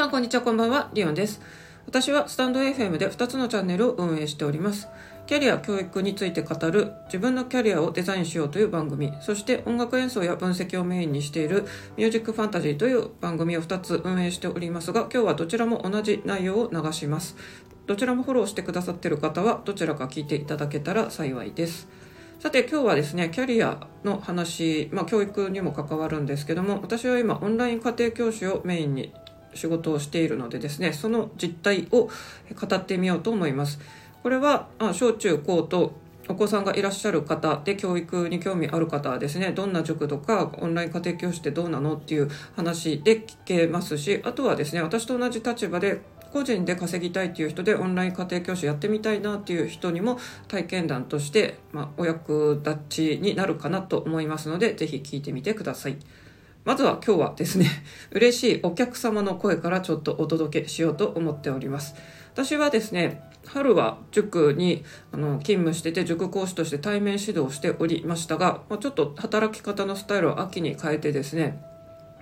さんこんにちはこんばんは。リオンです。私はスタンド FM で2つのチャンネルを運営しております。キャリア教育について語る自分のキャリアをデザインしようという番組。そして音楽演奏や分析をメインにしているミュージックファンタジーという番組を2つ運営しておりますが今日はどちらも同じ内容を流します。どちらもフォローしてくださっている方はどちらか聞いていただけたら幸いです。さて今日はですねキャリアの話、まあ、教育にも関わるんですけども私は今オンライン家庭教師をメインに仕事をしているのでですねその実態を語ってみようと思いますこれは小中高とお子さんがいらっしゃる方で教育に興味ある方はですねどんな塾とかオンライン家庭教師ってどうなのっていう話で聞けますしあとはですね私と同じ立場で個人で稼ぎたいっていう人でオンライン家庭教師やってみたいなっていう人にも体験談として、まあ、お役立ちになるかなと思いますので是非聞いてみてください。まずは今日はですね、嬉しいお客様の声からちょっとお届けしようと思っております。私はですね、春は塾にあの勤務してて塾講師として対面指導しておりましたが、まあ、ちょっと働き方のスタイルを秋に変えてですね、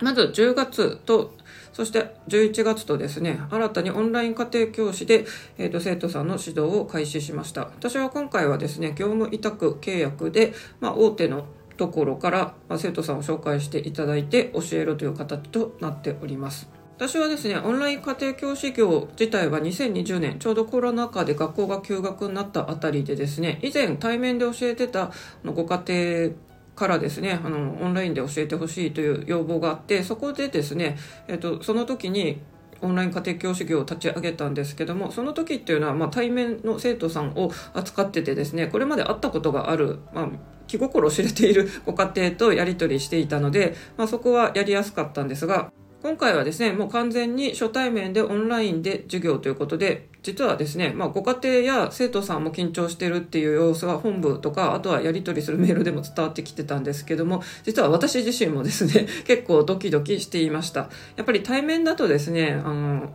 まず10月と、そして11月とですね、新たにオンライン家庭教師で、えーと、生徒さんの指導を開始しました。私は今回はですね、業務委託契約で、まあ、大手のところから、生徒さんを紹介していただいて教えるという形となっております。私はですね、オンライン家庭教師業自体は2020年、ちょうどコロナ禍で学校が休学になったあたりでですね、以前対面で教えてたご家庭からですねあのオンラインで教えてほしいという要望があってそこでですね、えっと、その時にオンライン家庭教師業を立ち上げたんですけどもその時っていうのは、まあ、対面の生徒さんを扱っててですねこれまで会ったことがある、まあ、気心を知れているご家庭とやり取りしていたので、まあ、そこはやりやすかったんですが今回はですね、もう完全に初対面でオンラインで授業ということで、実はですね、まあ、ご家庭や生徒さんも緊張してるっていう様子は本部とか、あとはやり取りするメールでも伝わってきてたんですけども、実は私自身もですね、結構ドキドキしていました。やっぱり対面だとですね、あの、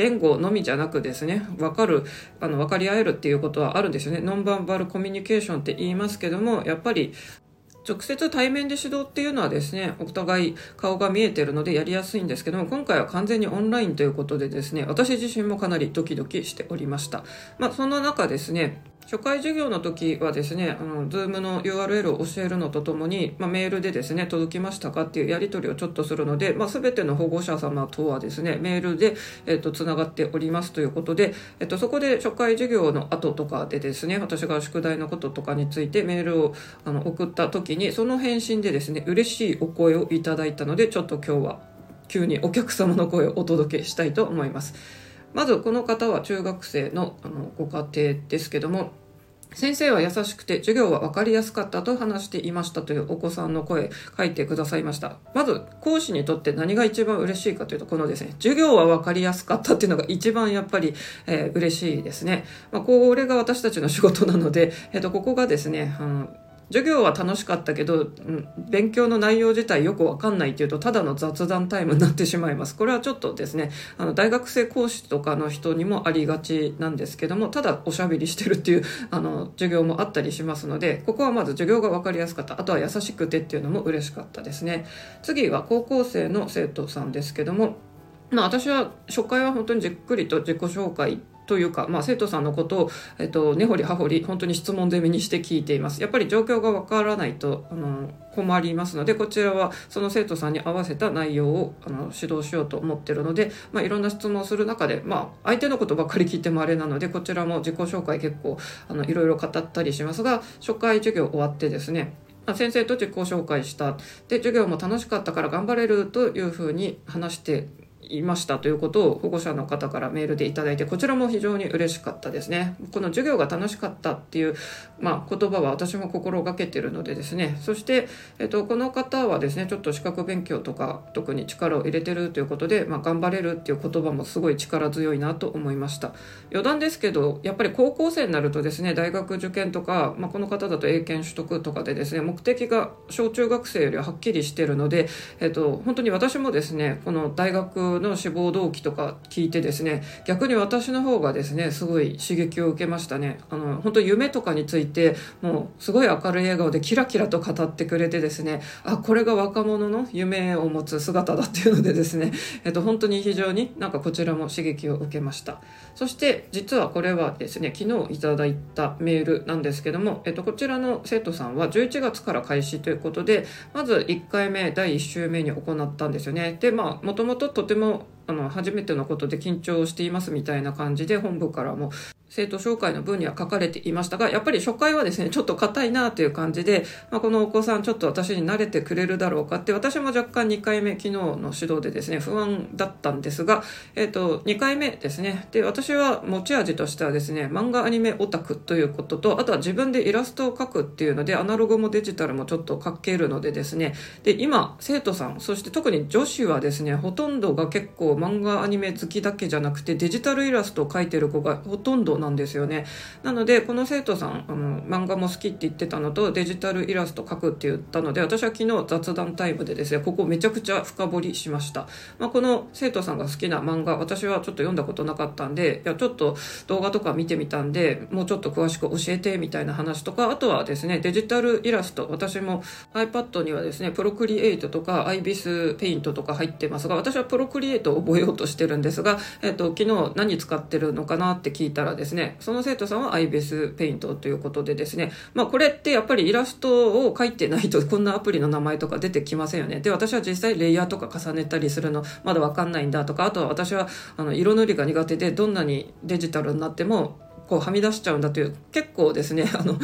言語のみじゃなくですね、わかる、あの、分かり合えるっていうことはあるんですよね。ノンバンバルコミュニケーションって言いますけども、やっぱり直接対面で指導っていうのはですね、お互い顔が見えてるのでやりやすいんですけども、今回は完全にオンラインということでですね、私自身もかなりドキドキしておりました。まあ、そんな中ですね、初回授業の時はですね、あの、ズームの URL を教えるのとともに、まあ、メールでですね、届きましたかっていうやり取りをちょっとするので、まあ、全ての保護者様とはですね、メールで、えっ、と、つながっておりますということで、えっ、と、そこで初回授業の後とかでですね、私が宿題のこととかについてメールをあの送った時に、その返信でですね、嬉しいお声をいただいたので、ちょっと今日は急にお客様の声をお届けしたいと思います。まずこの方は中学生のあのご家庭ですけども先生は優しくて授業は分かりやすかったと話していましたというお子さんの声書いてくださいました。まず講師にとって何が一番嬉しいかというとこのですね、授業は分かりやすかったっていうのが一番やっぱり、えー、嬉しいですね。まあ、これが私たちの仕事なので、えっ、ー、と、ここがですね、あの授業は楽しかったけど、うん、勉強の内容自体よくわかんないっていうと、ただの雑談タイムになってしまいます。これはちょっとですね、あの、大学生講師とかの人にもありがちなんですけども、ただおしゃべりしてるっていう、あの、授業もあったりしますので、ここはまず授業がわかりやすかった。あとは優しくてっていうのも嬉しかったですね。次は高校生の生徒さんですけども、まあ私は初回は本当にじっくりと自己紹介というか、まあ、生徒さんのことを、えっと、根掘り葉掘り本当に質問攻めにして聞いています。やっぱり状況がわからないとあの困りますのでこちらはその生徒さんに合わせた内容をあの指導しようと思ってるので、まあ、いろんな質問をする中で、まあ、相手のことばっかり聞いてもあれなのでこちらも自己紹介結構あのいろいろ語ったりしますが初回授業終わってですね先生と自己紹介した。で授業も楽しかったから頑張れるというふうに話していましたということを保護者の方からメールでいただいてこちらも非常に嬉しかったですね。この授業が楽しかったっていう、まあ、言葉は私も心がけてるのでですね。そして、えっと、この方はですねちょっと資格勉強とか特に力を入れてるということで、まあ、頑張れるっていう言葉もすごい力強いなと思いました。余談ですけどやっぱり高校生になるとですね大学受験とか、まあ、この方だと英検取得とかでですね目的が小中学生よりははっきりしてるので、えっと、本当に私もですねこの大学の志望動機とか聞いてですね逆に私の方がですねすごい刺激を受けましたね。あの本当夢とかについてもうすごい明るい笑顔でキラキラと語ってくれてですねあこれが若者の夢を持つ姿だっていうのでですね、えっと、本当に非常になんかこちらも刺激を受けました。そして実はこれはですね昨日いただいたメールなんですけども、えっと、こちらの生徒さんは11月から開始ということでまず1回目第1週目に行ったんですよね。でまあもともととてもあの初めてのことで緊張していますみたいな感じで本部からも生徒紹介の文には書かれていましたが、やっぱり初回はですね、ちょっと硬いなという感じで、まあ、このお子さんちょっと私に慣れてくれるだろうかって、私も若干2回目、昨日の指導でですね、不安だったんですが、えっ、ー、と、2回目ですね。で、私は持ち味としてはですね、漫画アニメオタクということと、あとは自分でイラストを描くっていうので、アナログもデジタルもちょっと描けるのでですね、で、今、生徒さん、そして特に女子はですね、ほとんどが結構漫画アニメ好きだけじゃなくて、デジタルイラストを描いてる子がほとんどなんですよね。なのでこの生徒さんあの漫画も好きって言ってたのとデジタルイラスト描くって言ったので私は昨日雑談タイムでですねここめちゃくちゃ深掘りしました、まあ、この生徒さんが好きな漫画私はちょっと読んだことなかったんでいやちょっと動画とか見てみたんでもうちょっと詳しく教えてみたいな話とかあとはですねデジタルイラスト私も iPad にはですねプロクリエイトとか IBIS ペイントとか入ってますが私はプロクリエイトを覚えようとしてるんですが、えっと、昨日何使ってるのかなって聞いたらですねねその生徒さんは iBase ペイントということでですね、まあこれってやっぱりイラストを描いてないと こんなアプリの名前とか出てきませんよね。で、私は実際レイヤーとか重ねたりするのまだわかんないんだとか、あとは私はあの色塗りが苦手でどんなにデジタルになってもこうはみ出しちゃうんだという結構ですね、あの、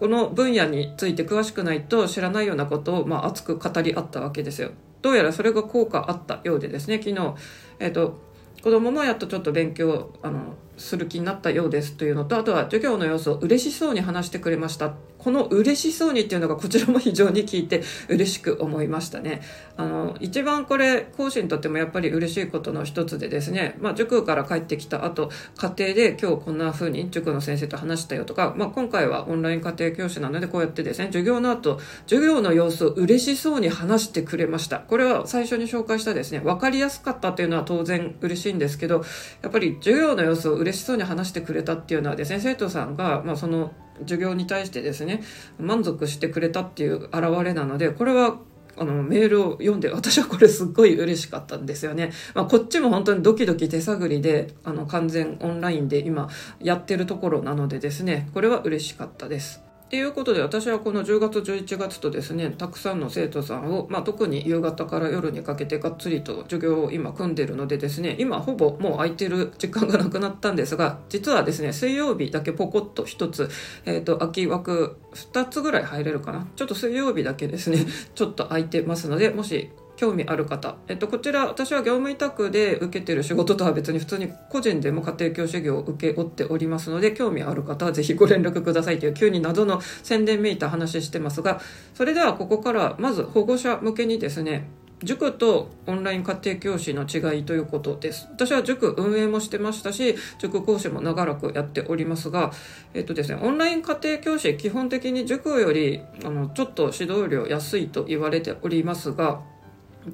この分野について詳しくないと知らないようなことを、まあ、熱く語り合ったわけですよ。どうやらそれが効果あったようでですね、昨日、えっ、ー、と、子供もやっとちょっと勉強、あの、する気になったようですというのとあとは授業の様子を嬉しそうに話してくれました。この嬉しそうにっていうのがこちらも非常に聞いて嬉しく思いましたね。あの一番これ講師にとってもやっぱり嬉しいことの一つでですね、まあ、塾から帰ってきた後家庭で今日こんな風に塾の先生と話したよとか、まあ、今回はオンライン家庭教師なのでこうやってですね授業の後授業の様子を嬉しそうに話してくれました。これは最初に紹介したですね分かりやすかったというのは当然嬉しいんですけどやっぱり授業の様子を嬉しそうに話してくれたっていうのはですね生徒さんが、まあ、その授業に対してですね満足してくれたっていう表れなのでこれはあのメールを読んで私はこれすっごい嬉しかったんですよね。まあ、こっちも本当にドキドキ手探りであの完全オンラインで今やってるところなのでですねこれは嬉しかったです。っていうことで私はこの10月11月とですねたくさんの生徒さんを、まあ、特に夕方から夜にかけてがっつりと授業を今組んでるのでですね今ほぼもう空いてる時間がなくなったんですが実はですね水曜日だけポコッと1つ、えーと、空き枠2つぐらい入れるかな。ちょっと水曜日だけですねちょっと空いてますのでもし興味ある方、えっと、こちら私は業務委託で受けてる仕事とは別に普通に個人でも家庭教師業を請け負っておりますので興味ある方はぜひご連絡くださいという急に謎の宣伝めいた話してますがそれではここからまず保護者向けにですね塾とオンライン家庭教師の違いということです。私は塾運営もしてましたし、塾講師も長らくやっておりますが、えっとですね、オンライン家庭教師、基本的に塾より、あの、ちょっと指導料安いと言われておりますが、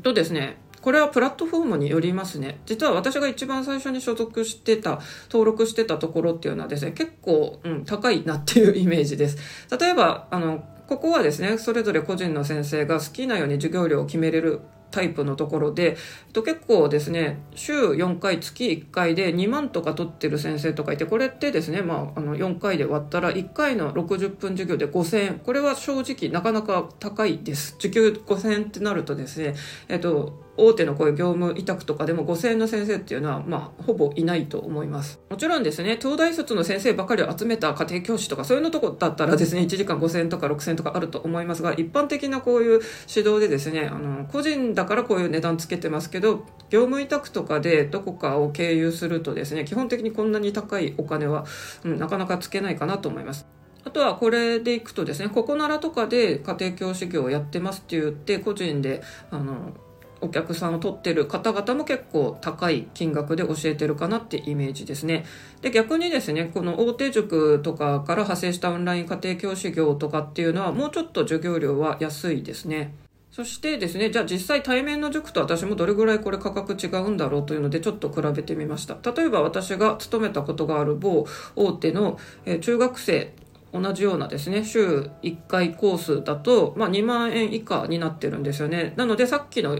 とですね、これはプラットフォームによりますね。実は私が一番最初に所属してた、登録してたところっていうのはですね、結構、うん、高いなっていうイメージです。例えば、あの、ここはですね、それぞれ個人の先生が好きなように授業料を決めれるタイプのところで、えっと、結構ですね、週4回、月1回で2万とか取ってる先生とかいて、これってですね、まあ、あの、4回で割ったら1回の60分授業で5000円。これは正直なかなか高いです。時給5000円ってなるとですね、えっと、大手のこういう業務委託とかでも5000円の先生っていうのは、まあ、ほぼいないと思います。もちろんですね、東大卒の先生ばかりを集めた家庭教師とか、そういうのとこだったらですね、1時間5000円とか6000円とかあると思いますが、一般的なこういう指導でですね、あの、個人だからこういう値段つけてますけど、業務委託とかでどこかを経由するとですね、基本的にこんなに高いお金は、うん、なかなかつけないかなと思います。あとはこれでいくとですね、ここならとかで家庭教師業をやってますって言って、個人で、あの、お客さんを取ってる方々も結構高い金額で教えてるかなってイメージですね。で、逆にですね、この大手塾とかから派生したオンライン家庭教師業とかっていうのはもうちょっと授業料は安いですね。そしてですね、じゃあ実際対面の塾と私もどれぐらいこれ価格違うんだろうというのでちょっと比べてみました。例えば私が勤めたことがある某大手の、中学生同じようなですね、週1回コースだと、まあ、2万円以下になってるんですよね。なのでさっきの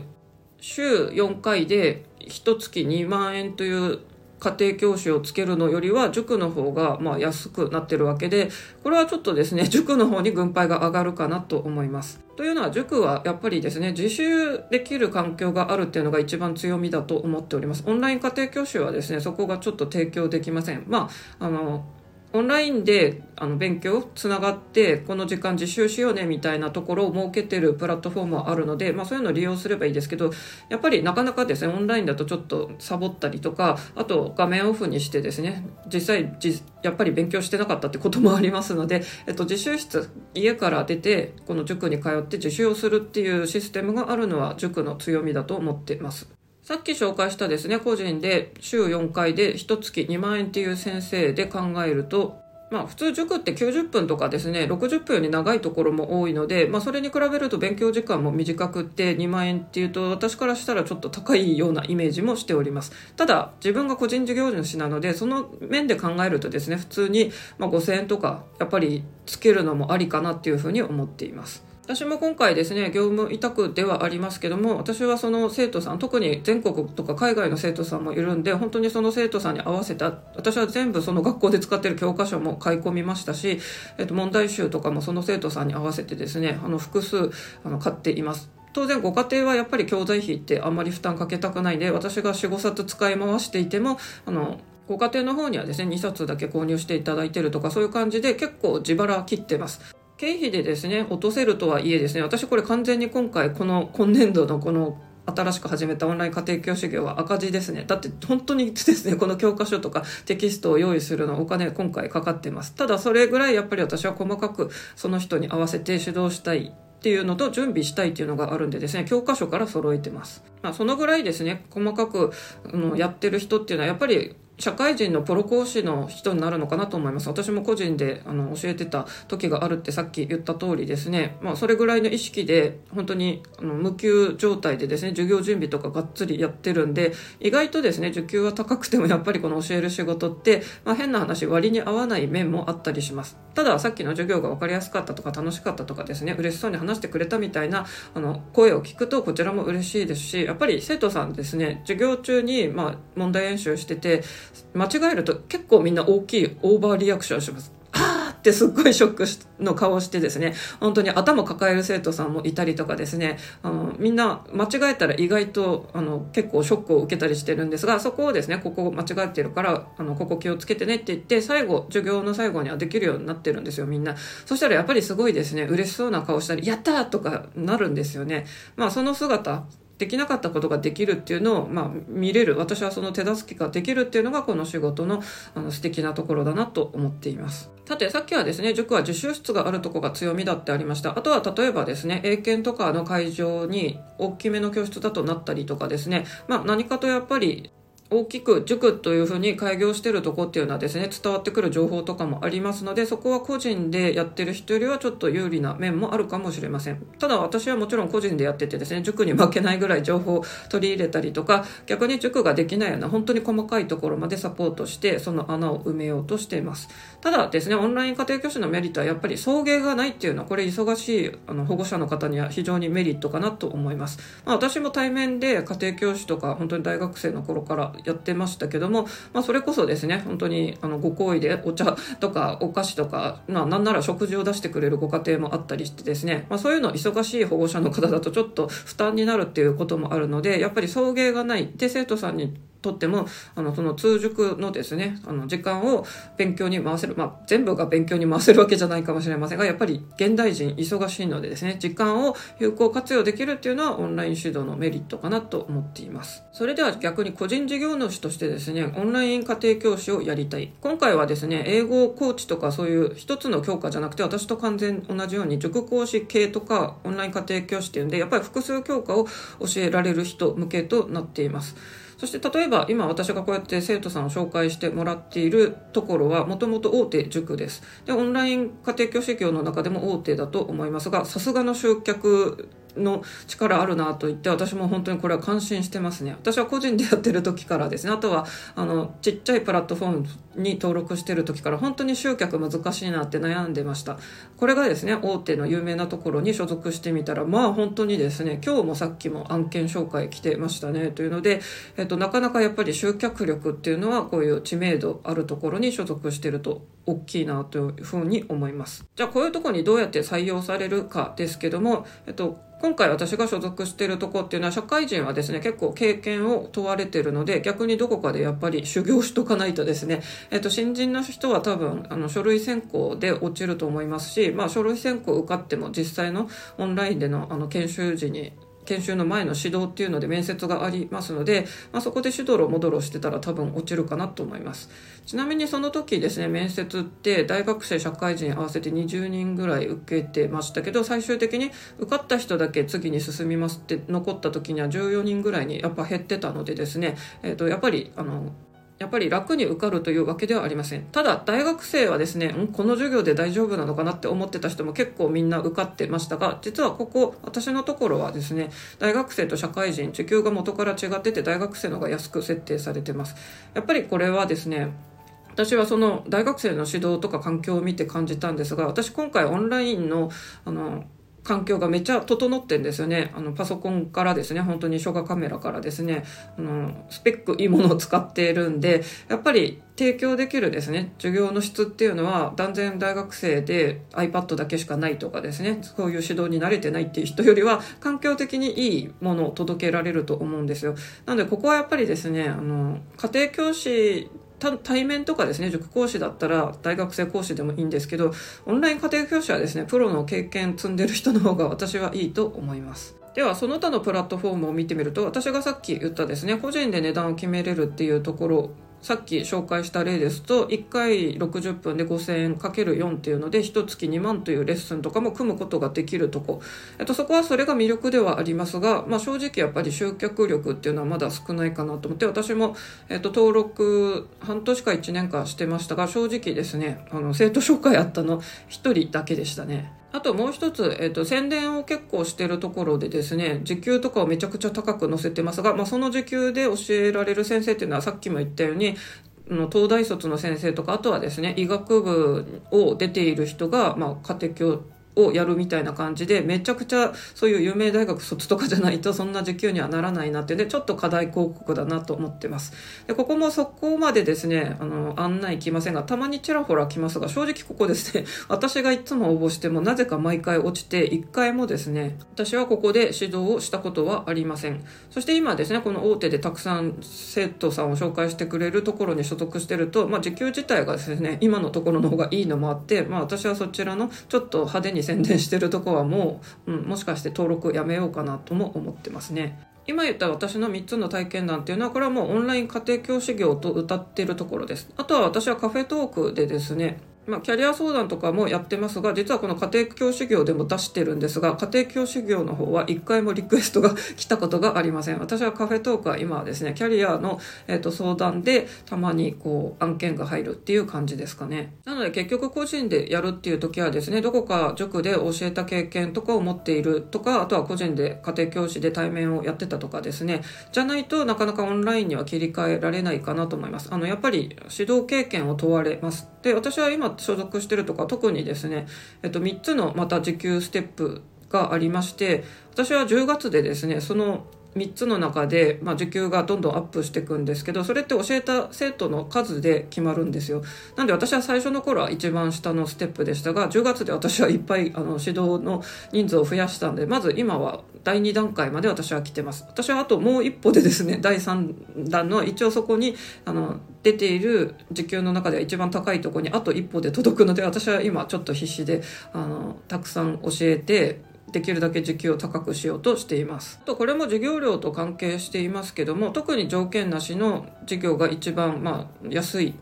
週4回で1月2万円という家庭教師をつけるのよりは塾の方がま安くなってるわけでこれはちょっとですね 塾の方に軍配が上がるかなと思います。というのは塾はやっぱりですね自習できる環境があるっていうのが一番強みだと思っております。オンライン家庭教師はですねそこがちょっと提供できません。まああのオンラインであの勉強つながってこの時間実習しようねみたいなところを設けてるプラットフォームはあるので、まあ、そういうのを利用すればいいですけどやっぱりなかなかですねオンラインだとちょっとサボったりとかあと画面オフにしてですね実際やっぱり勉強してなかったってこともありますので、えっと、実習室家から出てこの塾に通って実習をするっていうシステムがあるのは塾の強みだと思ってます。さっき紹介したですね、個人で週4回で1月2万円っていう先生で考えると、まあ普通塾って90分とかですね、60分より長いところも多いので、まあそれに比べると勉強時間も短くって2万円っていうと私からしたらちょっと高いようなイメージもしております。ただ自分が個人事業主なので、その面で考えるとですね、普通にま5000円とかやっぱりつけるのもありかなっていうふうに思っています。私も今回ですね業務委託ではありますけども私はその生徒さん特に全国とか海外の生徒さんもいるんで本当にその生徒さんに合わせた私は全部その学校で使ってる教科書も買い込みましたし、えっと、問題集とかもその生徒さんに合わせてですねあの複数あの買っています。当然ご家庭はやっぱり教材費ってあんまり負担かけたくないんで私が45冊使い回していてもあのご家庭の方にはですね2冊だけ購入していただいてるとかそういう感じで結構自腹切ってます経費でですね落とせるとはいえですね私これ完全に今回この今年度のこの新しく始めたオンライン家庭教師業は赤字ですね。だって本当にですね、この教科書とかテキストを用意するのお金今回かかってます。ただそれぐらいやっぱり私は細かくその人に合わせて指導したいっていうのと準備したいっていうのがあるんでですね、教科書から揃えてます。まあそのぐらいですね、細かく、うん、やってる人っていうのはやっぱり社会人のプロ講師の人になるのかなと思います。私も個人であの教えてた時があるってさっき言った通りですね、まあ、それぐらいの意識で本当にあの無給状態でですね、授業準備とかがっつりやってるんで、意外とですね、受給は高くてもやっぱりこの教える仕事って、まあ、変な話割に合わない面もあったりします。たださっきの授業が分かりやすかったとか楽しかったとかですね、嬉しそうに話してくれたみたいなあの声を聞くとこちらも嬉しいですし、やっぱり生徒さんですね、授業中にまあ問題演習してて、間違えると結構みんな大きいオーバーリアクションします。あってすっごいショックの顔をしてですね、本当に頭抱える生徒さんもいたりとかですね、あの、みんな間違えたら意外と、あの、結構ショックを受けたりしてるんですが、そこをですね、ここ間違ってるから、あの、ここ気をつけてねって言って、最後、授業の最後にはできるようになってるんですよ、みんな。そしたらやっぱりすごいですね、嬉しそうな顔したり、やったーとかなるんですよね。まあ、その姿、できなかったことができるっていうのを、まあ、見れる。私はその手助けができるっていうのがこの仕事のあの素敵なところだなと思っています。さてさっきはですね塾は自習室があるとこが強みだってありました。あとは例えばですね英検とかの会場に大きめの教室だとなったりとかですね、まあ、何かとやっぱり大きく塾というふうに開業してるとこっていうのはですね伝わってくる情報とかもありますのでそこは個人でやってる人よりはちょっと有利な面もあるかもしれません。ただ私はもちろん個人でやっててですね塾に負けないぐらい情報を取り入れたりとか逆に塾ができないような本当に細かいところまでサポートしてその穴を埋めようとしています。ただですねオンライン家庭教師のメリットはやっぱり送迎がないっていうのはこれ忙しいあの保護者の方には非常にメリットかなと思います、まあ、私も対面で家庭教師とか本当に大学生の頃からやってましたけども、まあ、それこそですね本当にあのご厚意でお茶とかお菓子とか、まあ、なんなら食事を出してくれるご家庭もあったりしてですね、まあ、そういうの忙しい保護者の方だとちょっと負担になるっていうこともあるのでやっぱり送迎がない。で生徒さんにとってもあのその通塾のですねあの時間を勉強に回せる、まあ、全部が勉強に回せるわけじゃないかもしれませんがやっぱり現代人忙しいのでですね時間を有効活用できるっていうのはオンライン指導のメリットかなと思っています。それでは逆に個人事業主としてですねオンライン家庭教師をやりたい。今回はですね英語コーチとかそういう一つの教科じゃなくて私と完全同じように塾講師系とかオンライン家庭教師っていうんでやっぱり複数教科を教えられる人向けとなっています。そして例えば今私がこうやって生徒さんを紹介してもらっているところはもともと大手塾です。でオンライン家庭教師業の中でも大手だと思いますがさすがの集客の力あるなと言って私も本当にこれは感心してますね。私は個人でやってる時からですね。あとはあのちっちゃいプラットフォームに登録してる時から本当に集客難しいなって悩んでました。これがですね大手の有名なところに所属してみたらまあ本当にですね今日もさっきも案件紹介来てましたねというので、えっと、なかなかやっぱり集客力っていうのはこういう知名度あるところに所属してると大きいなというふうに思います。じゃあこういうとこにどうやって採用されるかですけども、えっと、今回私が所属しているとこっていうのは社会人はですね結構経験を問われてるので逆にどこかでやっぱり修行しとかないとですね、えっと、新人の人は多分あの書類選考で落ちると思いますし、まあ、書類選考受かっても実際のオンラインでのあの研修時に研修の前の指導っていうので面接がありますので、まあ、そこでしどろもどろしてたら多分落ちるかなと思います。ちなみにその時ですね面接って大学生社会人合わせて20人ぐらい受けてましたけど最終的に受かった人だけ次に進みますって残った時には14人ぐらいにやっぱ減ってたのでですね、えー、とやっぱりあのやっぱり楽に受かるというわけではありません。ただ、大学生はですね、んこの授業で大丈夫なのかなって思ってた人も結構みんな受かってましたが、実はここ、私のところはですね、大学生と社会人、時給が元から違ってて、大学生の方が安く設定されてます。やっぱりこれはですね、私はその大学生の指導とか環境を見て感じたんですが、私今回オンラインの、あの、環境がめっちゃ整ってんですよね。あの、パソコンからですね、本当に初画カメラからですね、あの、スペックいいものを使っているんで、やっぱり提供できるですね、授業の質っていうのは、断然大学生で iPad だけしかないとかですね、そういう指導に慣れてないっていう人よりは、環境的にいいものを届けられると思うんですよ。なので、ここはやっぱりですね、あの、家庭教師対面とかですね、塾講師だったら大学生講師でもいいんですけど、オンライン家庭教師はですね、プロの経験積んでる人の方が私はいいと思います。では、その他のプラットフォームを見てみると、私がさっき言ったですね、個人で値段を決めれるっていうところさっき紹介した例ですと1回60分で5000円かける4っていうので1月2万というレッスンとかも組むことができるとこ、えっと、そこはそれが魅力ではありますが、まあ、正直やっぱり集客力っていうのはまだ少ないかなと思って私も、えっと、登録半年か1年かしてましたが正直ですねあの生徒紹介あったの1人だけでしたね。あともう一つ、えっ、ー、と、宣伝を結構してるところでですね、時給とかをめちゃくちゃ高く載せてますが、まあ、その時給で教えられる先生っていうのはさっきも言ったように、の東大卒の先生とか、あとはですね、医学部を出ている人が、まあ、家庭教をやるみたいな感じで、めちゃくちゃそういう有名大学卒とかじゃないとそんな時給にはならないなってで、ちょっと課題広告だなと思ってます。で、ここもそこまでですね、あの、案内来ませんが、たまにちらほら来ますが、正直ここですね、私がいつも応募してもなぜか毎回落ちて、一回もですね、私はここで指導をしたことはありません。そして今ですね、この大手でたくさん生徒さんを紹介してくれるところに所属してると、まあ時給自体がですね、今のところの方がいいのもあって、まあ私はそちらのちょっと派手に宣伝してるとこはもう、うん、もしかして登録やめようかなとも思ってますね。今言った私の3つの体験談っていうのはこれはもうオンライン家庭教師業と歌ってるところです。あとは私はカフェトークでですね、まあ、キャリア相談とかもやってますが、実はこの家庭教師業でも出してるんですが、家庭教師業の方は一回もリクエストが 来たことがありません。私はカフェトークは今はですね、キャリアの、えー、と相談でたまにこう案件が入るっていう感じですかね。なので結局個人でやるっていう時はですね、どこか塾で教えた経験とかを持っているとか、あとは個人で家庭教師で対面をやってたとかですね、じゃないとなかなかオンラインには切り替えられないかなと思います。あの、やっぱり指導経験を問われます。で、私は今今所属してるとか特にですね、えっと、3つのまた時給ステップがありまして私は10月でですねその3つの中で、まあ、受給がどんどんアップしていくんですけどそれって教えた生徒の数で決まるんですよ。なんで私は最初の頃は一番下のステップでしたが10月で私はいっぱいあの指導の人数を増やしたんでまず今は第2段階まで私は来てます。私はあともう一歩でですね第3弾の一応そこにあの出ている時給の中では一番高いとこにあと一歩で届くので私は今ちょっと必死であのたくさん教えてできるだけ時給を高くしようとしています。とこれも授業料と関係していますけども特に条件なしの授業が一番まあ安い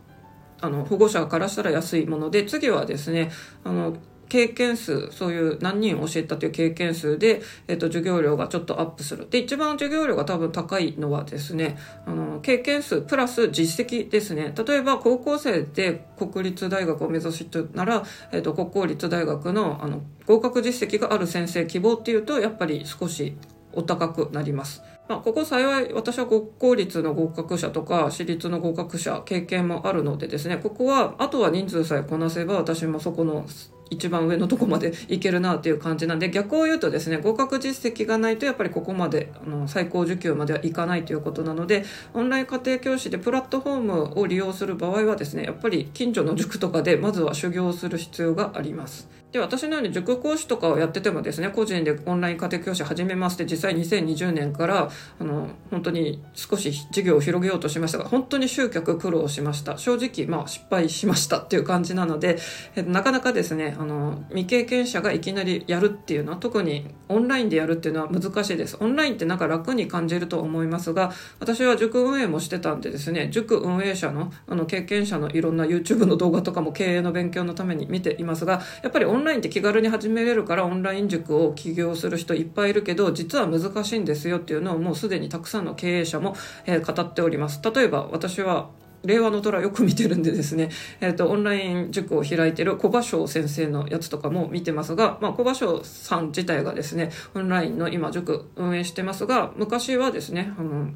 あの保護者からしたら安いもので次はですねあの経験数そういう何人教えたという経験数で、えっと、授業料がちょっとアップするで一番授業料が多分高いのはですねあの経験数プラス実績ですね例えば高校生で国立大学を目指す人なら、えっと、国公立大学のあの合格実績がある先生希望っていうとやっぱり少しお高くなります。まあ、ここ幸い私は国公立の合格者とか私立の合格者経験もあるのでですねここはあとは人数さえこなせば私もそこの一番上のとこまでいけるなっていう感じなんで逆を言うとですね合格実績がないとやっぱりここまであの最高受給まではいかないということなのでオンライン家庭教師でプラットフォームを利用する場合はですねやっぱり近所の塾とかでまずは修行する必要があります。で私のように塾講師とかをやっててもですね個人でオンライン家庭教師始めますって実際2020年からあの本当に少し授業を広げようとしましたが本当に集客苦労しました。正直まあ失敗しましたっていう感じなので、えなかなかですねあの未経験者がいきなりやるっていうのは特にオンラインでやるっていうのは難しいです。オンラインってなんか楽に感じると思いますが私は塾運営もしてたんでですね塾運営者のあの経験者のいろんな YouTube の動画とかも経営の勉強のために見ていますがやっぱりオンラインンラインって気軽に始めれるからオンライン塾を起業する人いっぱいいるけど実は難しいんですよっていうのをもうすでにたくさんの経営者も、えー、語っております。例えば私は令和の虎よく見てるんでですね、えっ、ー、と、オンライン塾を開いてる小場翔先生のやつとかも見てますが、まあ、小場翔さん自体がですね、オンラインの今塾運営してますが、昔はですね、あの、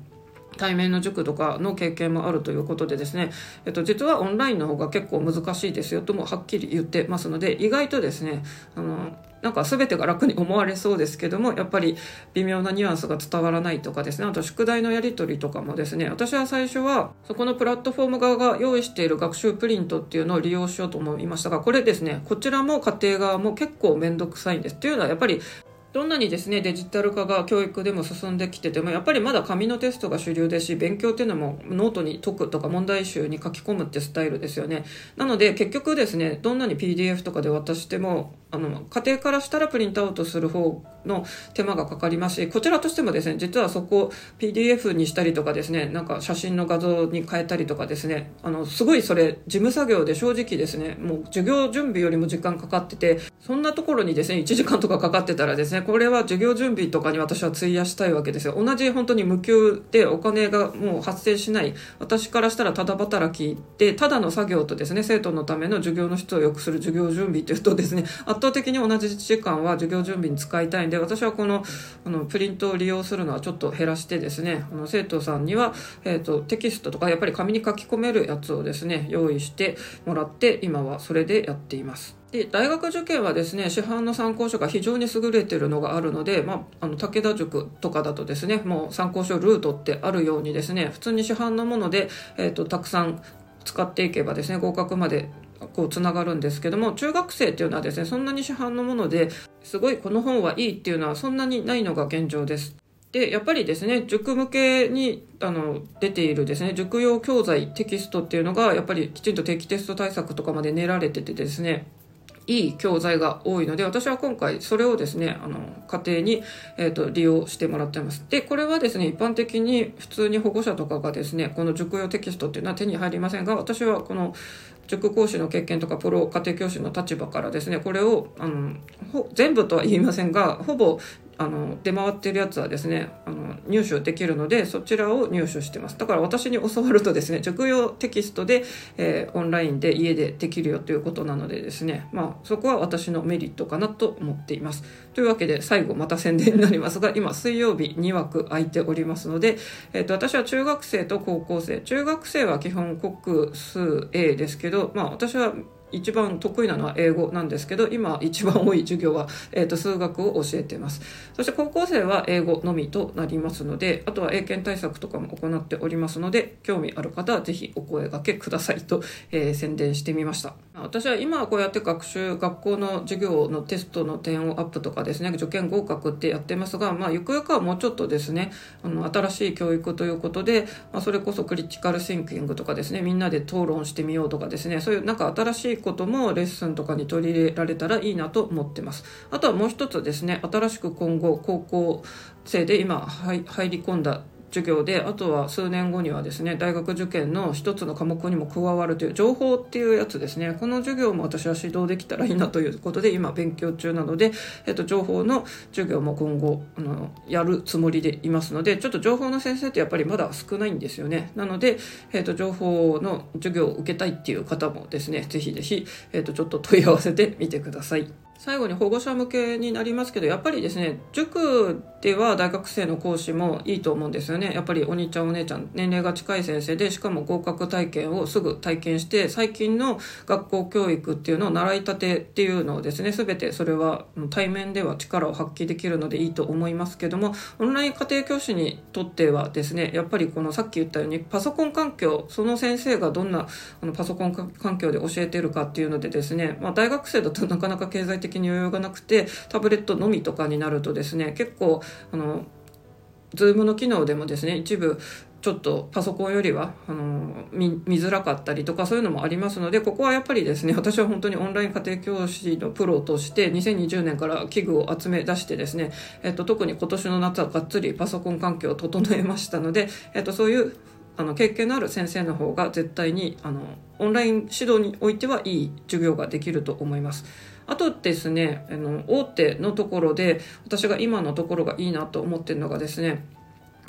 対面の塾とかの経験もあるということでですね、えっと、実はオンラインの方が結構難しいですよともはっきり言ってますので意外とですねあのなんか全てが楽に思われそうですけどもやっぱり微妙なニュアンスが伝わらないとかですねあと宿題のやり取りとかもですね私は最初はそこのプラットフォーム側が用意している学習プリントっていうのを利用しようと思いましたがこれですねこちらも家庭側も結構面倒くさいんです。っていうのはやっぱりどんなにですねデジタル化が教育でも進んできててもやっぱりまだ紙のテストが主流ですし勉強っていうのもノートに解くとか問題集に書き込むってスタイルですよね。なので結局ですねどんなに PDF とかで渡してもあの家庭からしたらプリントアウトする方の手間がかかりますしこちらとしてもですね実はそこを PDF にしたりとかですねなんか写真の画像に変えたりとかですねあのすごいそれ事務作業で正直ですねもう授業準備よりも時間かかっててそんなところにですね1時間とかかかってたらですねこれは授業準備とかに私は費やしたいわけですよ同じ本当に無給でお金がもう発生しない私からしたらただ働きでただの作業とですね生徒のための授業の質を良くする授業準備というとですね 圧倒的に同じ時間は授業準備に使いたいんで私はこのあのプリントを利用するのはちょっと減らしてですねあの生徒さんには、えーと、テキストとかやっぱり紙に書き込めるやつをですね用意してもらって今はそれでやっています。で大学受験はですね市販の参考書が非常に優れてるのがあるので、まあ、あの武田塾とかだとですねもう参考書ルートってあるようにですね普通に市販のもので、えーと、たくさん使っていけばですね合格までこうつながるんですけども中学生っていうのはですねそんなに市販のものですごいこの本はいいっていうのはそんなにないのが現状です。でやっぱりですね塾向けにあの出ているですね塾用教材テキストっていうのがやっぱりきちんと定期テスト対策とかまで練られててですねいい教材が多いので私は今回それをですねあの家庭に、えーと、利用してもらってます。でこれはですね一般的に普通に保護者とかがですねこの塾用テキストっていうのは手に入りませんが私はこの塾講師の経験とかプロ家庭教師の立場からですねこれをあの全部とは言いませんがほぼあの出回ってるやつはですねあの入手できるのでそちらを入手してます。だから私に教わるとですね塾用テキストで、えー、オンラインで家でできるよということなのでですねまあそこは私のメリットかなと思っています。というわけで最後また宣伝になりますが今水曜日2枠空いておりますので、えーと、私は中学生と高校生。中学生は基本国数 A ですけどまあ私は一番得意なのは英語なんですけど今一番多い授業は、えーと、数学を教えてます。そして高校生は英語のみとなりますのであとは英検対策とかも行っておりますので興味ある方は是非お声がけくださいと、えー、宣伝してみました。私は今はこうやって学習学校の授業のテストの点をアップとかですね受験合格ってやってますが、まあ、ゆくゆくはもうちょっとですねあの新しい教育ということで、まあ、それこそクリティカルシンキングとかですねみんなで討論してみようとかですねそういうなんか新しいこともレッスンとかに取り入れられたらいいなと思ってます。あとはもう一つですね新しく今後高校生で今入り込んだ授業であとは数年後にはですね大学受験の一つの科目にも加わるという情報っていうやつですねこの授業も私は指導できたらいいなということで今勉強中なので、えっと、情報の授業も今後あのやるつもりでいますのでちょっと情報の先生ってやっぱりまだ少ないんですよねなので、えっと、情報の授業を受けたいっていう方もですねぜひぜひ、えっと、ちょっと問い合わせてみてください。最後に保護者向けになりますけどやっぱりですね塾では大学生の講師もいいと思うんですよね。やっぱりお兄ちゃんお姉ちゃん年齢が近い先生でしかも合格体験をすぐ体験して最近の学校教育っていうのを習いたてっていうのをですね全てそれは対面では力を発揮できるのでいいと思いますけどもオンライン家庭教師にとってはですねやっぱりこのさっき言ったようにパソコン環境その先生がどんなあのパソコン環境で教えてるかっていうのでですね、まあ、大学生だとなかなか経済的的に余裕がなくてタブレットのみとかになるとですね結構あの Zoom の機能でもですね一部ちょっとパソコンよりはあの見見づらかったりとかそういうのもありますのでここはやっぱりですね私は本当にオンライン家庭教師のプロとして2020年から器具を集め出してですね、えっと、特に今年の夏はがっつりパソコン環境を整えましたので、えっと、そういうあの経験のある先生の方が絶対にあのオンライン指導においてはいい授業ができると思います。あとですねあの大手のところで私が今のところがいいなと思ってるのがですね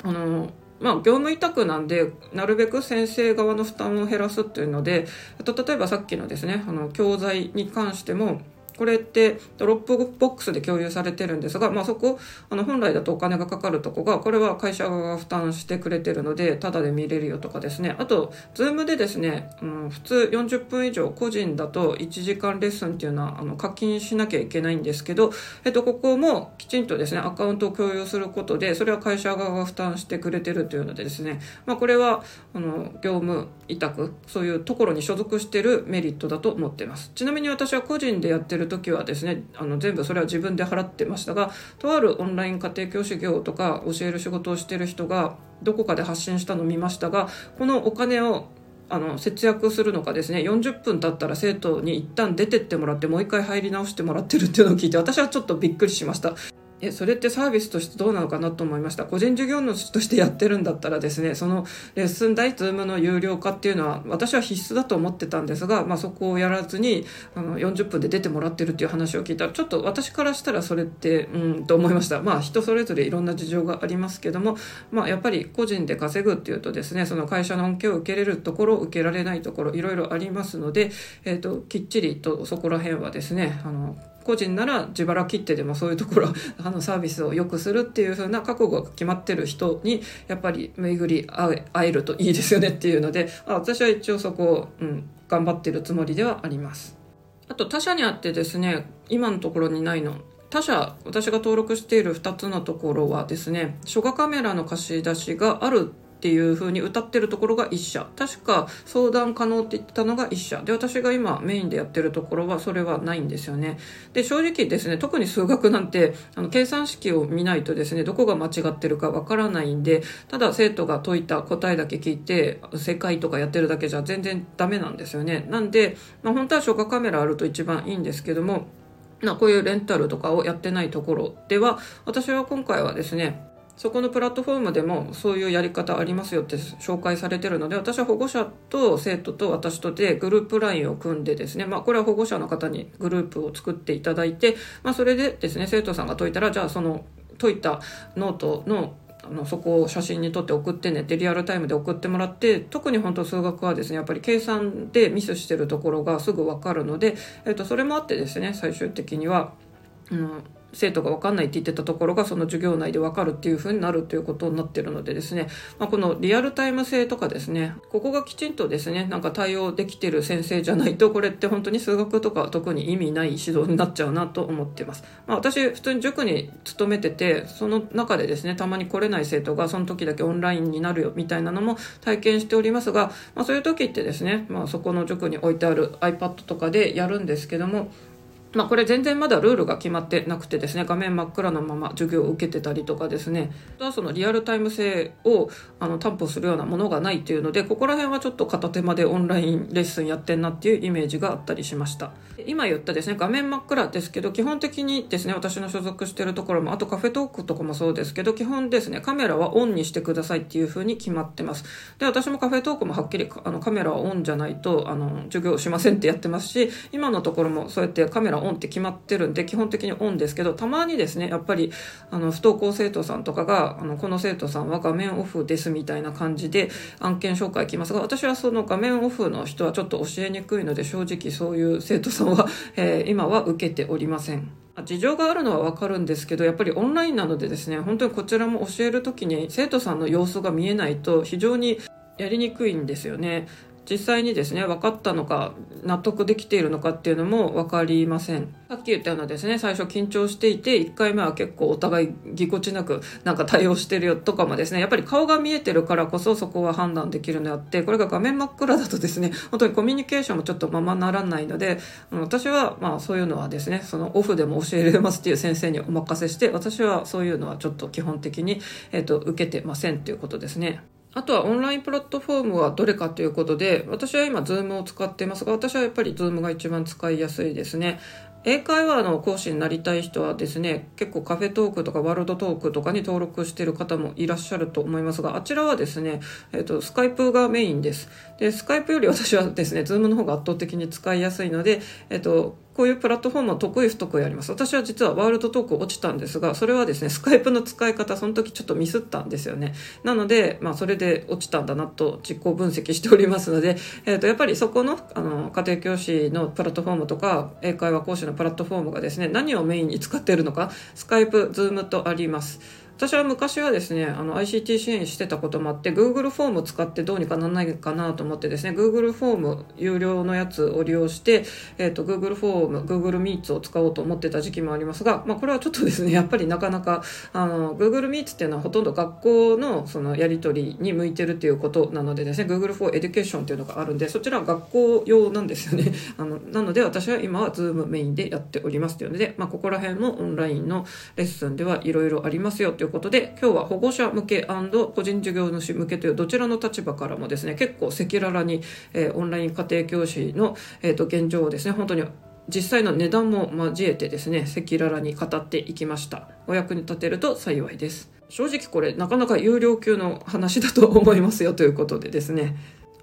あのまあ、業務委託なんで、なるべく先生側の負担を減らすっていうので、あと例えばさっきのですね、あの、教材に関しても、これってドロップボックスで共有されてるんですが、まあ、そこあの本来だとお金がかかるとこがこれは会社側が負担してくれてるのでタダで見れるよとかですね。あと Zoom でですね、うん、普通40分以上個人だと1時間レッスンっていうのはあの課金しなきゃいけないんですけど、えっと、ここもきちんとですねアカウントを共有することでそれは会社側が負担してくれてるというのでですね、まあ、これはあの業務委託そういうところに所属してるメリットだと思ってます。ちなみに私は個人でやってる時はですねあの全部それは自分で払ってましたがとあるオンライン家庭教師業とか教える仕事をしてる人がどこかで発信したのを見ましたがこのお金をあの節約するのかですね40分経ったら生徒に一旦出てってもらってもう一回入り直してもらってるっていうのを聞いて私はちょっとびっくりしました。えそれってサービスとしてどうなのかなと思いました。個人事業主としてやってるんだったらですねそのレッスン代 Zoom の有料化っていうのは私は必須だと思ってたんですが、まあ、そこをやらずにあの40分で出てもらってるっていう話を聞いた。らちょっと私からしたらそれってうんと思いました。まあ人それぞれいろんな事情がありますけども、まあ、やっぱり個人で稼ぐっていうとですねその会社の恩恵を受けれるところ受けられないところいろいろありますので、えーと、ときっちりとそこら辺はですねあの個人なら自腹切ってでもそういうところ あのサービスを良くするっていう風な覚悟が決まってる人にやっぱり巡り会えるといいですよねっていうのであ私は一応そこを、うん、頑張ってるつもりではあります。あと他社にあってですね今のところにないの他社私が登録している2つのところはですね初画カメラの貸し出しがあるっていう風に歌ってるところが1社。確か相談可能って言ってたのが1社。で私が今メインでやってるところはそれはないんですよね。で正直ですね特に数学なんてあの計算式を見ないとですねどこが間違ってるかわからないんでただ生徒が解いた答えだけ聞いて正解とかやってるだけじゃ全然ダメなんですよね。なんで、まあ、本当は消化カメラあると一番いいんですけどもまこういうレンタルとかをやってないところでは私は今回はですねそこのプラットフォームでもそういうやり方ありますよって紹介されてるので私は保護者と生徒と私とでグループ LINE を組んでですねまあこれは保護者の方にグループを作っていただいてまあそれでですね生徒さんが解いたらじゃあその解いたノートのあのそこを写真に撮って送ってねってリアルタイムで送ってもらって特に本当数学はですねやっぱり計算でミスしてるところがすぐ分かるので、えっと、それもあってですね最終的には、うん、生徒が分かんないって言ってたところがその授業内で分かるっていう風になるということになってるのでですね、まあ、このリアルタイム性とかですね。ここがきちんとですねなんか対応できてる先生じゃないとこれって本当に数学とか特に意味ない指導になっちゃうなと思ってます、まあ、私普通に塾に勤めててその中でですねたまに来れない生徒がその時だけオンラインになるよみたいなのも体験しておりますが、まあ、そういう時ってですね、まあ、そこの塾に置いてある iPad とかでやるんですけどもまあ、これ全然まだルールが決まってなくてですね画面真っ暗のまま授業を受けてたりとかですね。あとはそのリアルタイム性をあの担保するようなものがないっていうのでここら辺はちょっと片手間でオンラインレッスンやってんなっていうイメージがあったりしました。今言ったですね画面真っ暗ですけど基本的にですね私の所属してるところもあとカフェトークとかもそうですけど基本ですねカメラはオンにしてくださいっていう風に決まってます。で私もカフェトークもはっきりあのカメラはオンじゃないとあの授業しませんってやってますし今のところもそうやってカメラオンオンって決まってるんで基本的にオンですけどたまにですねやっぱりあの不登校生徒さんとかがあのこの生徒さんは画面オフですみたいな感じで案件紹介来ますが私はその画面オフの人はちょっと教えにくいので正直そういう生徒さんは、えー、今は受けておりません。事情があるのはわかるんですけどやっぱりオンラインなのでですね本当にこちらも教える時に生徒さんの様子が見えないと非常にやりにくいんですよね実際にですね分かったのか納得できているのかっていうのも分かりませんさっき言ったようなですね最初緊張していて1回目は結構お互いぎこちなくなんか対応してるよとかもですねやっぱり顔が見えてるからこそそこは判断できるのであってこれが画面真っ暗だとですね本当にコミュニケーションもちょっとままならないので私はまあそういうのはですねそのオフでも教えられますっていう先生にお任せして私はそういうのはちょっと基本的に、えーと、と受けてませんっていうことですね。あとはオンラインプラットフォームはどれかということで、私は今 Zoom を使っていますが、私はやっぱり Zoom が一番使いやすいですね。英会話の講師になりたい人はですね、結構カフェトークとかワールドトークとかに登録している方もいらっしゃると思いますが、あちらはですね、えっ、ー、と、スカイプがメインです。で、スカイプより私はですね、ズームの方が圧倒的に使いやすいので、えっ、ー、と、こういうプラットフォームは得意不得意あります。私は実はワールドトーク落ちたんですが、それはですね、スカイプの使い方、その時ちょっとミスったんですよね。なので、まあ、それで落ちたんだなと実行分析しておりますので、えっ、ー、と、やっぱりそこの、あの、家庭教師のプラットフォームとか、英会話講師のプラットフォームがですね、何をメインに使っているのか、スカイプ、ズームとあります。私は昔はですね、あの ICT 支援してたこともあって、Google フォーム使ってどうにかならないかなと思ってですね、Google フォーム有料のやつを利用して、えっ、ー、と、Google フォーム、Google Meets を使おうと思ってた時期もありますが、まあこれはちょっとですね、やっぱりなかなか、あの、Google Meets っていうのはほとんど学校のそのやり取りに向いてるっていうことなのでですね、Google for Education っていうのがあるんで、そちらは学校用なんですよね。あの、なので私は今は Zoom メインでやっておりますというので、まあここら辺のオンラインのレッスンではいろいろありますよといういうことで、今日は保護者向け個人事業主向けというどちらの立場からもですね結構赤裸々に、えー、オンライン家庭教師の、えーと、現状をですね本当に実際の値段も交えてですね赤裸々に語っていきました。お役に立てると幸いです。正直これなかなか有料級の話だと思いますよということでですね。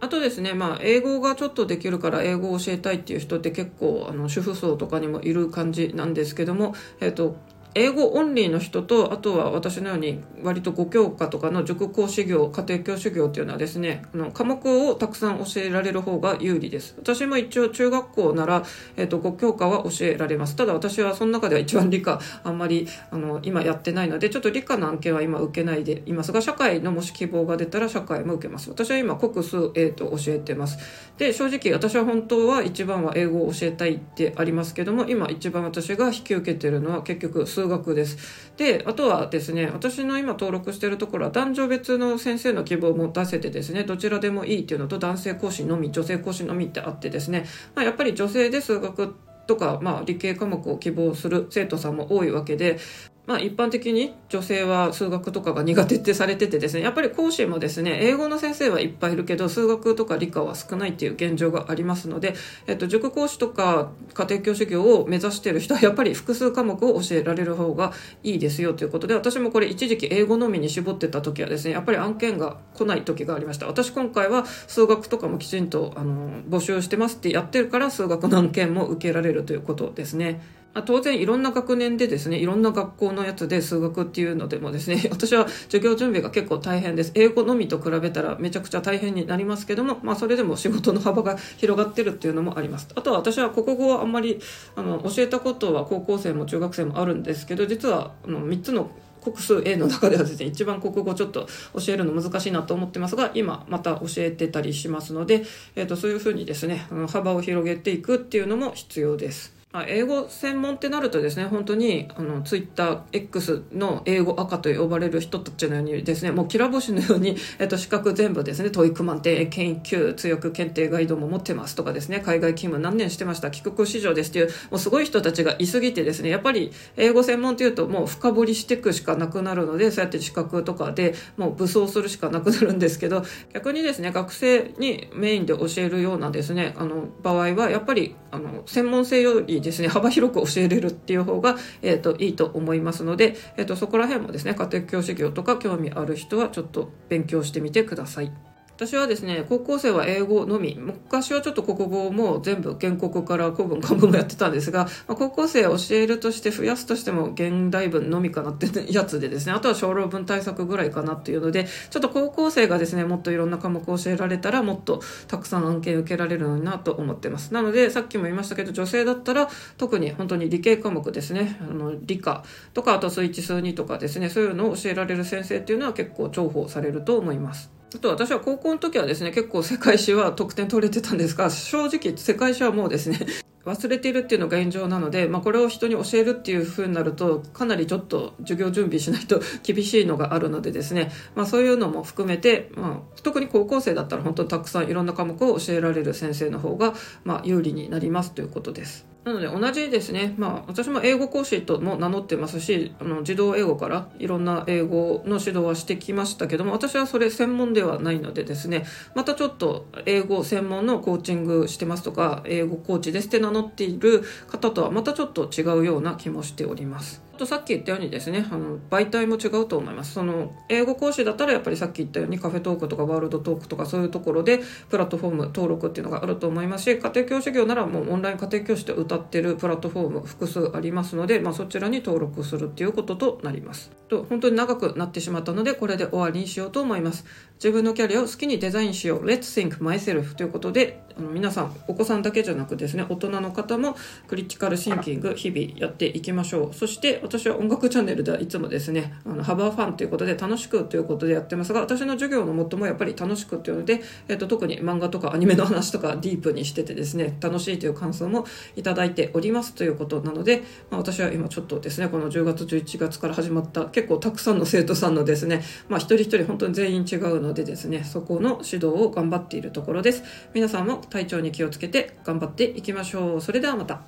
あとですね、まあ、英語がちょっとできるから英語を教えたいっていう人って結構、あの、主婦層とかにもいる感じなんですけども、えっ、ー、と、英語オンリーの人とあとは私のように割と5教科とかの塾講師業家庭教師業っていうのはですねあの科目をたくさん教えられる方が有利です。私も一応中学校なら、えーと、5教科は教えられます。ただ私はその中では一番理科あんまりあの今やってないのでちょっと理科の案件は今受けないでいますが社会のもし希望が出たら社会も受けます。私は今国数 A と教えてます。で正直私は本当は一番は英語を教えたいってありますけども今一番私が引き受けてるのは結局数数学です。で、あとはですね、私の今登録してるところは男女別の先生の希望も出せてですね、どちらでもいいっていうのと男性講師のみ、女性講師のみってあってですね、まあ、やっぱり女性で数学とか、まあ、理系科目を希望する生徒さんも多いわけで、まあ一般的に女性は数学とかが苦手ってされててですね、やっぱり講師もですね、英語の先生はいっぱいいるけど、数学とか理科は少ないっていう現状がありますので、えっと、塾講師とか家庭教師業を目指している人はやっぱり複数科目を教えられる方がいいですよということで、私もこれ一時期英語のみに絞ってた時はですね、やっぱり案件が来ない時がありました。私今回は数学とかもきちんと、あの、募集してますってやってるから数学の案件も受けられるということですね。あ当然いろんな学年でですね、いろんな学校のやつで数学っていうのでもですね、私は授業準備が結構大変です。英語のみと比べたらめちゃくちゃ大変になりますけども、まあそれでも仕事の幅が広がってるっていうのもあります。あとは私は国語はあんまり、あの、教えたことは高校生も中学生もあるんですけど、実はあの3つの国数 A の中ではですね、一番国語ちょっと教えるの難しいなと思ってますが、今また教えてたりしますので、えっ、ー、と、そういうふうにですね、あの幅を広げていくっていうのも必要です。あ英語専門ってなるとですね本当にあのツイッター X の英語垢と呼ばれる人たちのようにですねもうきら星のように、えっと、資格全部ですねトイック満点英検1級検定ガイドも持ってますとかですね海外勤務何年してました帰国子女ですっていうもうすごい人たちがいすぎてですねやっぱり英語専門っていうともう深掘りしていくしかなくなるのでそうやって資格とかでもう武装するしかなくなるんですけど逆にですね学生にメインで教えるようなですねあの場合はやっぱりあの専門性よりですね幅広く教えれるっていう方が、えーと、いいと思いますので、えーとそこら辺もですね家庭教師業とか興味ある人はちょっと勉強してみてください。私はですね高校生は英語のみ。昔はちょっと国語も全部原告から古文漢文もやってたんですが、まあ、高校生教えるとして増やすとしても現代文のみかなってやつでですねあとは小論文対策ぐらいかなっていうのでちょっと高校生がですねもっといろんな科目を教えられたらもっとたくさん案件受けられるのになと思ってます。なのでさっきも言いましたけど女性だったら特に本当に理系科目ですね。あの理科とかあと数1数2とかですねそういうのを教えられる先生っていうのは結構重宝されると思います。あと私は高校の時はですね、結構世界史は得点取れてたんですが、正直世界史はもうですね、忘れているっていうのが現状なので、まあ、これを人に教えるっていう風になるとかなりちょっと授業準備しないと厳しいのがあるのでですね、まあ、そういうのも含めて、まあ、特に高校生だったら本当にたくさんいろんな科目を教えられる先生の方が、ま、有利になりますということです。なので同じですね、まあ、私も英語講師とも名乗ってますしあの児童英語からいろんな英語の指導はしてきましたけども私はそれ専門ではないのでですねまたちょっと英語専門のコーチングしてますとか英語コーチですって名乗っている方とはまたちょっと違うような気もしております。とさっき言ったようにですねあの媒体も違うと思います。その英語講師だったらやっぱりさっき言ったようにカフェトークとかワールドトークとかそういうところでプラットフォーム登録っていうのがあると思いますし家庭教師業ならもうオンライン家庭教師で歌ってるプラットフォーム複数ありますので、まあ、そちらに登録するっていうこととなります。と本当に長くなってしまったのでこれで終わりにしようと思います。自分のキャリアを好きにデザインしよう。Let's think myself ということであの皆さんお子さんだけじゃなくですね大人の方もクリティカルシンキング日々やっていきましょう。そして私は音楽チャンネルではいつもですねあのハバーファンということで楽しくということでやってますが私の授業のもともやっぱり楽しくっていうので、えっと、特に漫画とかアニメの話とかディープにしててですね楽しいという感想もいただいておりますということなので、まあ、私は今ちょっとですねこの10月11月から始まった結構たくさんの生徒さんのですね、まあ、一人一人本当に全員違うのででですね、そこの指導を頑張っているところです。皆さんも体調に気をつけて頑張っていきましょう。それではまた。